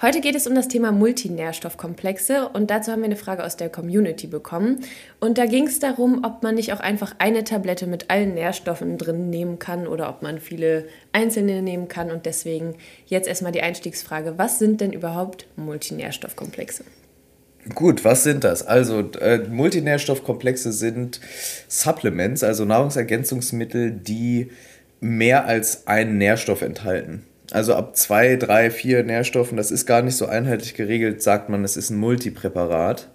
Heute geht es um das Thema Multinährstoffkomplexe und dazu haben wir eine Frage aus der Community bekommen. Und da ging es darum, ob man nicht auch einfach eine Tablette mit allen Nährstoffen drin nehmen kann oder ob man viele einzelne nehmen kann. Und deswegen jetzt erstmal die Einstiegsfrage, was sind denn überhaupt Multinährstoffkomplexe? Gut, was sind das? Also äh, Multinährstoffkomplexe sind Supplements, also Nahrungsergänzungsmittel, die mehr als einen Nährstoff enthalten. Also ab zwei, drei, vier Nährstoffen, das ist gar nicht so einheitlich geregelt, sagt man, es ist ein Multipräparat.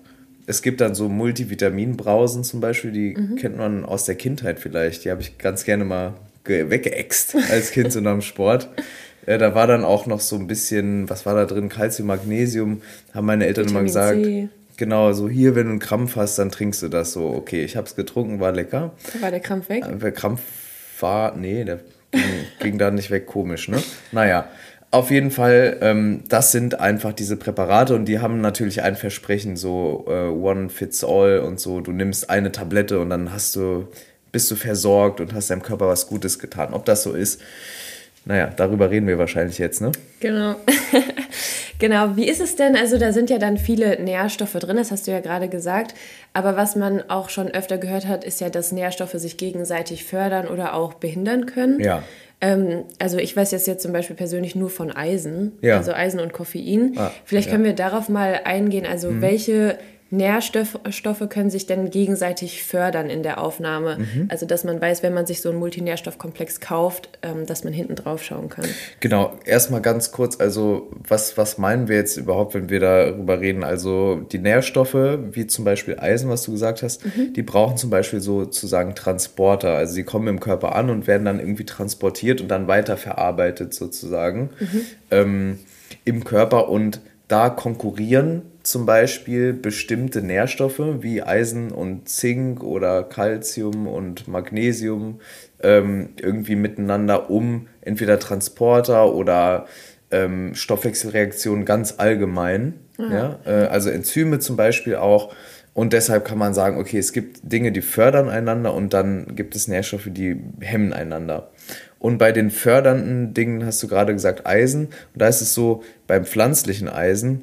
Es gibt dann so Multivitaminbrausen zum Beispiel, die mhm. kennt man aus der Kindheit vielleicht. Die habe ich ganz gerne mal weggeäxt als Kind so nach dem Sport. Ja, da war dann auch noch so ein bisschen, was war da drin? Calcium, Magnesium, haben meine Eltern Vitamin immer gesagt. C. Genau, so hier, wenn du einen Krampf hast, dann trinkst du das so. Okay, ich habe es getrunken, war lecker. War der Krampf weg? Der Krampf war, nee, der ging da nicht weg, komisch, ne? Naja, auf jeden Fall, ähm, das sind einfach diese Präparate und die haben natürlich ein Versprechen, so äh, One Fits All und so. Du nimmst eine Tablette und dann hast du, bist du versorgt und hast deinem Körper was Gutes getan. Ob das so ist, naja, darüber reden wir wahrscheinlich jetzt, ne? Genau. genau. Wie ist es denn? Also, da sind ja dann viele Nährstoffe drin, das hast du ja gerade gesagt. Aber was man auch schon öfter gehört hat, ist ja, dass Nährstoffe sich gegenseitig fördern oder auch behindern können. Ja. Ähm, also, ich weiß jetzt, jetzt zum Beispiel persönlich nur von Eisen, ja. also Eisen und Koffein. Ah, Vielleicht können wir darauf mal eingehen. Also, mhm. welche Nährstoffe können sich denn gegenseitig fördern in der Aufnahme. Mhm. Also dass man weiß, wenn man sich so einen Multinährstoffkomplex kauft, ähm, dass man hinten drauf schauen kann. Genau, erstmal ganz kurz, also was, was meinen wir jetzt überhaupt, wenn wir darüber reden? Also die Nährstoffe, wie zum Beispiel Eisen, was du gesagt hast, mhm. die brauchen zum Beispiel sozusagen Transporter. Also sie kommen im Körper an und werden dann irgendwie transportiert und dann weiterverarbeitet sozusagen mhm. ähm, im Körper und da konkurrieren zum Beispiel bestimmte Nährstoffe wie Eisen und Zink oder Calcium und Magnesium ähm, irgendwie miteinander, um entweder Transporter oder ähm, Stoffwechselreaktionen ganz allgemein. Mhm. Ja? Äh, also Enzyme zum Beispiel auch. Und deshalb kann man sagen, okay, es gibt Dinge, die fördern einander und dann gibt es Nährstoffe, die hemmen einander. Und bei den fördernden Dingen hast du gerade gesagt Eisen. Und da ist es so, beim pflanzlichen Eisen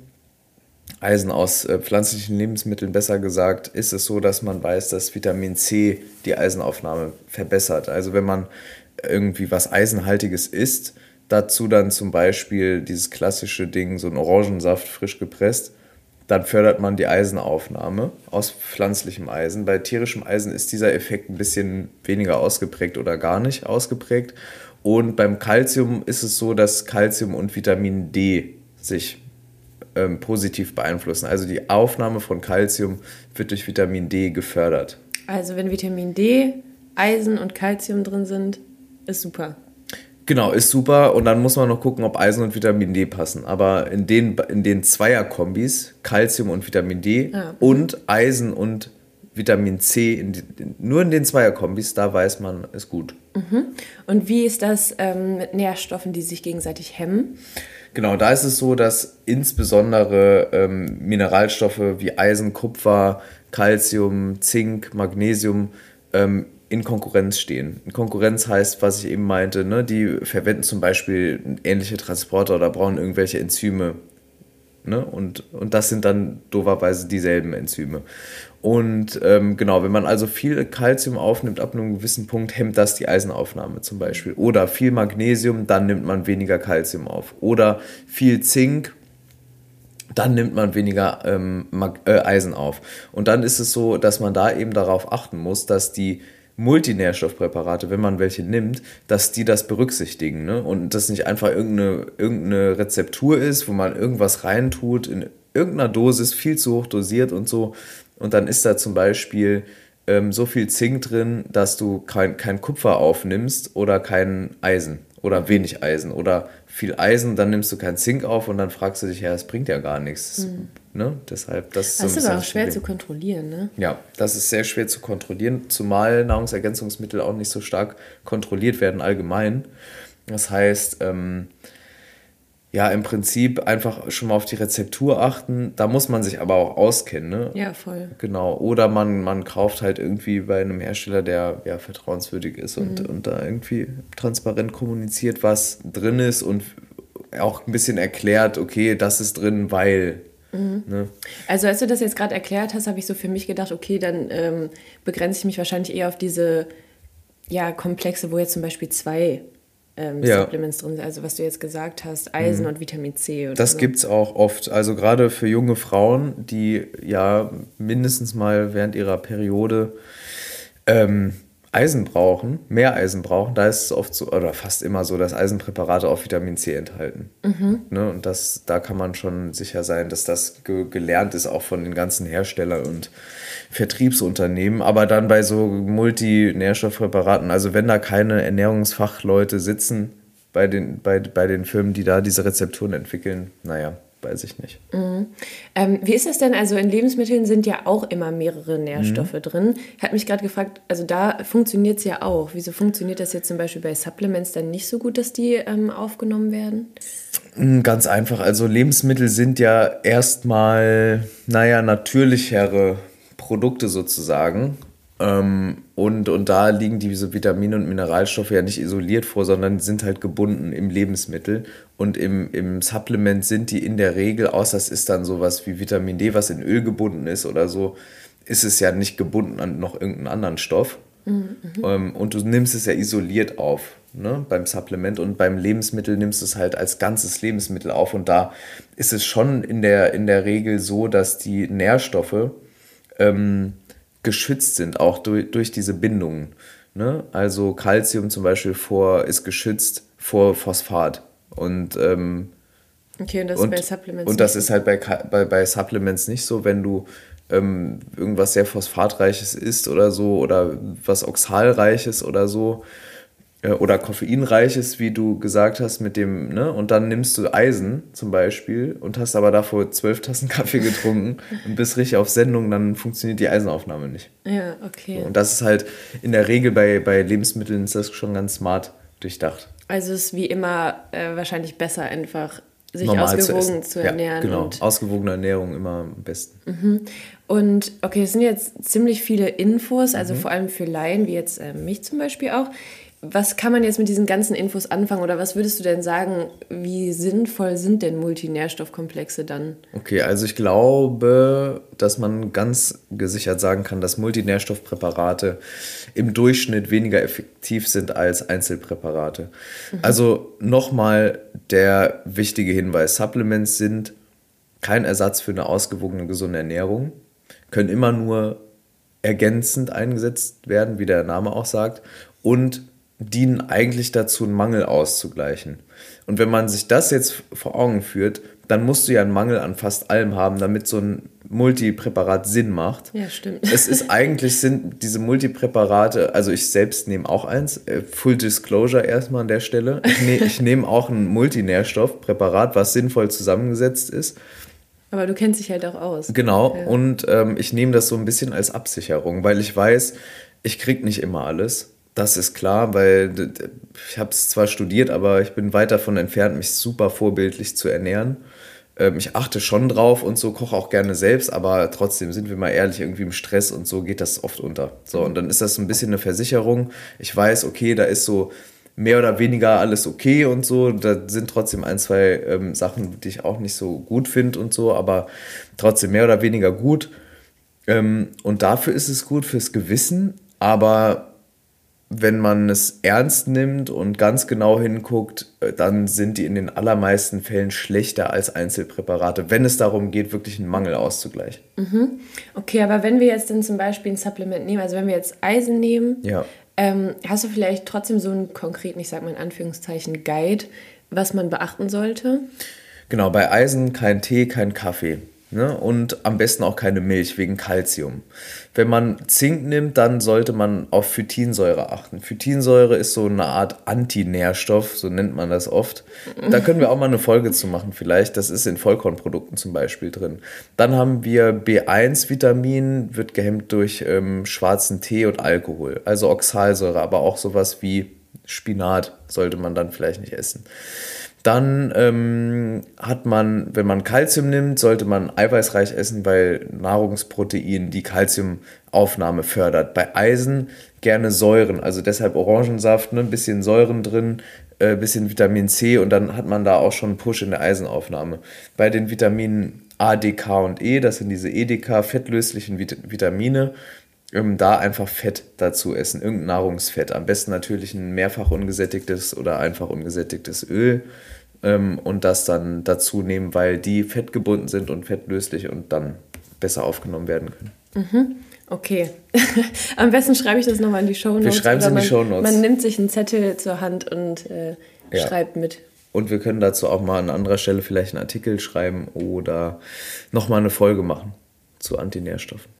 Eisen aus äh, pflanzlichen Lebensmitteln besser gesagt, ist es so, dass man weiß, dass Vitamin C die Eisenaufnahme verbessert. Also wenn man irgendwie was Eisenhaltiges isst, dazu dann zum Beispiel dieses klassische Ding, so ein Orangensaft frisch gepresst, dann fördert man die Eisenaufnahme aus pflanzlichem Eisen. Bei tierischem Eisen ist dieser Effekt ein bisschen weniger ausgeprägt oder gar nicht ausgeprägt. Und beim Calcium ist es so, dass Calcium und Vitamin D sich ähm, positiv beeinflussen. Also die Aufnahme von Kalzium wird durch Vitamin D gefördert. Also wenn Vitamin D, Eisen und Kalzium drin sind, ist super. Genau, ist super. Und dann muss man noch gucken, ob Eisen und Vitamin D passen. Aber in den, in den Zweierkombis, Kalzium und Vitamin D ah. und Eisen und Vitamin C, in die, nur in den Zweierkombis, da weiß man, ist gut. Mhm. Und wie ist das ähm, mit Nährstoffen, die sich gegenseitig hemmen? Genau, da ist es so, dass insbesondere ähm, Mineralstoffe wie Eisen, Kupfer, Calcium, Zink, Magnesium ähm, in Konkurrenz stehen. In Konkurrenz heißt, was ich eben meinte, ne, die verwenden zum Beispiel ähnliche Transporter oder brauchen irgendwelche Enzyme. Ne? Und, und das sind dann doverweise dieselben Enzyme. Und ähm, genau, wenn man also viel Kalzium aufnimmt, ab einem gewissen Punkt hemmt das die Eisenaufnahme zum Beispiel. Oder viel Magnesium, dann nimmt man weniger Kalzium auf. Oder viel Zink, dann nimmt man weniger ähm, äh, Eisen auf. Und dann ist es so, dass man da eben darauf achten muss, dass die Multinährstoffpräparate, wenn man welche nimmt, dass die das berücksichtigen. Ne? Und das nicht einfach irgendeine, irgendeine Rezeptur ist, wo man irgendwas reintut, in irgendeiner Dosis viel zu hoch dosiert und so, und dann ist da zum Beispiel ähm, so viel Zink drin, dass du kein, kein Kupfer aufnimmst oder kein Eisen oder wenig Eisen oder viel Eisen, dann nimmst du kein Zink auf und dann fragst du dich, ja, das bringt ja gar nichts. Mhm. Ne? Deshalb, das ist, das ist aber auch schwer zu kontrollieren, ne? Ja, das ist sehr schwer zu kontrollieren, zumal Nahrungsergänzungsmittel auch nicht so stark kontrolliert werden allgemein. Das heißt, ähm, ja, im Prinzip einfach schon mal auf die Rezeptur achten. Da muss man sich aber auch auskennen, ne? Ja, voll. Genau. Oder man, man kauft halt irgendwie bei einem Hersteller, der ja vertrauenswürdig ist und, mhm. und da irgendwie transparent kommuniziert, was drin ist und auch ein bisschen erklärt, okay, das ist drin, weil Mhm. Ne? Also als du das jetzt gerade erklärt hast, habe ich so für mich gedacht, okay, dann ähm, begrenze ich mich wahrscheinlich eher auf diese ja, Komplexe, wo jetzt zum Beispiel zwei ähm, ja. Supplements drin sind, also was du jetzt gesagt hast, Eisen mhm. und Vitamin C. Oder das so. gibt es auch oft, also gerade für junge Frauen, die ja mindestens mal während ihrer Periode ähm, Eisen brauchen, mehr Eisen brauchen, da ist es oft so, oder fast immer so, dass Eisenpräparate auch Vitamin C enthalten. Mhm. Ne? Und das, da kann man schon sicher sein, dass das ge gelernt ist, auch von den ganzen Herstellern und Vertriebsunternehmen. Aber dann bei so Multinährstoffpräparaten, also wenn da keine Ernährungsfachleute sitzen bei den, bei, bei den Firmen, die da diese Rezepturen entwickeln, naja, weiß ich nicht. Mhm. Ähm, wie ist das denn? Also in Lebensmitteln sind ja auch immer mehrere Nährstoffe mhm. drin. Ich habe mich gerade gefragt, also da funktioniert es ja auch. Wieso funktioniert das jetzt zum Beispiel bei Supplements dann nicht so gut, dass die ähm, aufgenommen werden? Hm, ganz einfach. Also Lebensmittel sind ja erstmal, naja, natürlichere Produkte sozusagen. Ähm, und, und da liegen diese Vitamine und Mineralstoffe ja nicht isoliert vor, sondern sind halt gebunden im Lebensmittel. Und im, im Supplement sind die in der Regel, außer es ist dann sowas wie Vitamin D, was in Öl gebunden ist oder so, ist es ja nicht gebunden an noch irgendeinen anderen Stoff. Mhm. Ähm, und du nimmst es ja isoliert auf ne, beim Supplement und beim Lebensmittel nimmst du es halt als ganzes Lebensmittel auf. Und da ist es schon in der, in der Regel so, dass die Nährstoffe ähm, geschützt sind, auch durch, durch diese Bindungen. Ne? Also Calcium zum Beispiel vor, ist geschützt vor Phosphat. Und, ähm, okay, und das und, ist bei Supplements Und das ist halt bei, bei, bei Supplements nicht so, wenn du ähm, irgendwas sehr Phosphatreiches isst oder so oder was Oxalreiches oder so, oder koffeinreiches, wie du gesagt hast, mit dem, ne? Und dann nimmst du Eisen zum Beispiel und hast aber davor zwölf Tassen Kaffee getrunken und bist richtig auf Sendung, dann funktioniert die Eisenaufnahme nicht. Ja, okay. Und das ist halt in der Regel bei, bei Lebensmitteln ist das schon ganz smart durchdacht. Also es ist wie immer äh, wahrscheinlich besser, einfach sich Normal ausgewogen zu, zu ernähren. Ja, genau, ausgewogene Ernährung immer am besten. Mhm. Und okay, es sind jetzt ziemlich viele Infos, also mhm. vor allem für Laien, wie jetzt äh, mich zum Beispiel auch was kann man jetzt mit diesen ganzen Infos anfangen oder was würdest du denn sagen, wie sinnvoll sind denn Multinährstoffkomplexe dann? Okay, also ich glaube, dass man ganz gesichert sagen kann, dass Multinährstoffpräparate im Durchschnitt weniger effektiv sind als Einzelpräparate. Mhm. Also nochmal der wichtige Hinweis, Supplements sind kein Ersatz für eine ausgewogene, gesunde Ernährung, können immer nur ergänzend eingesetzt werden, wie der Name auch sagt, und dienen eigentlich dazu, einen Mangel auszugleichen. Und wenn man sich das jetzt vor Augen führt, dann musst du ja einen Mangel an fast allem haben, damit so ein Multipräparat Sinn macht. Ja, stimmt. Es ist eigentlich sind diese Multipräparate, also ich selbst nehme auch eins, äh, Full Disclosure erstmal an der Stelle. Ich, ne, ich nehme auch ein Multinährstoffpräparat, was sinnvoll zusammengesetzt ist. Aber du kennst dich halt auch aus. Genau, ja. und ähm, ich nehme das so ein bisschen als Absicherung, weil ich weiß, ich kriege nicht immer alles. Das ist klar, weil ich habe es zwar studiert, aber ich bin weit davon entfernt, mich super vorbildlich zu ernähren. Ähm, ich achte schon drauf und so, koche auch gerne selbst, aber trotzdem sind wir mal ehrlich, irgendwie im Stress und so geht das oft unter. So, und dann ist das ein bisschen eine Versicherung. Ich weiß, okay, da ist so mehr oder weniger alles okay und so. Da sind trotzdem ein, zwei ähm, Sachen, die ich auch nicht so gut finde und so, aber trotzdem mehr oder weniger gut. Ähm, und dafür ist es gut fürs Gewissen, aber wenn man es ernst nimmt und ganz genau hinguckt, äh, dann sind die in den allermeisten Fällen schlechter als Einzelpräparate, wenn es darum geht, wirklich einen Mangel auszugleichen. Mhm. Okay, aber wenn wir jetzt dann zum Beispiel ein Supplement nehmen, also wenn wir jetzt Eisen nehmen, ja. ähm, hast du vielleicht trotzdem so einen konkreten, ich sag mal in Anführungszeichen, Guide, was man beachten sollte? Genau, bei Eisen kein Tee, kein Kaffee. Ne? Und am besten auch keine Milch wegen Kalzium. Wenn man Zink nimmt, dann sollte man auf Phytinsäure achten. Phytinsäure ist so eine Art Antinährstoff, so nennt man das oft. Da können wir auch mal eine Folge zu machen vielleicht. Das ist in Vollkornprodukten zum Beispiel drin. Dann haben wir B1-Vitamin, wird gehemmt durch ähm, schwarzen Tee und Alkohol. Also Oxalsäure, aber auch sowas wie Spinat sollte man dann vielleicht nicht essen. Dann ähm, hat man, wenn man Kalzium nimmt, sollte man eiweißreich essen, weil Nahrungsprotein die Kalziumaufnahme fördert. Bei Eisen gerne Säuren, also deshalb Orangensaft, ne, ein bisschen Säuren drin, ein äh, bisschen Vitamin C und dann hat man da auch schon einen Push in der Eisenaufnahme. Bei den Vitaminen A, D, K und E, das sind diese EDK, fettlöslichen Vit Vitamine, ähm, da einfach Fett dazu essen, irgendein Nahrungsfett. Am besten natürlich ein mehrfach ungesättigtes oder einfach ungesättigtes Öl ähm, und das dann dazu nehmen, weil die fettgebunden sind und fettlöslich und dann besser aufgenommen werden können. Mhm. Okay. Am besten schreibe ich das nochmal in die Show Notes. Wir schreiben es in die Show Notes. Man nimmt sich einen Zettel zur Hand und äh, ja. schreibt mit. Und wir können dazu auch mal an anderer Stelle vielleicht einen Artikel schreiben oder nochmal eine Folge machen zu Antinährstoffen.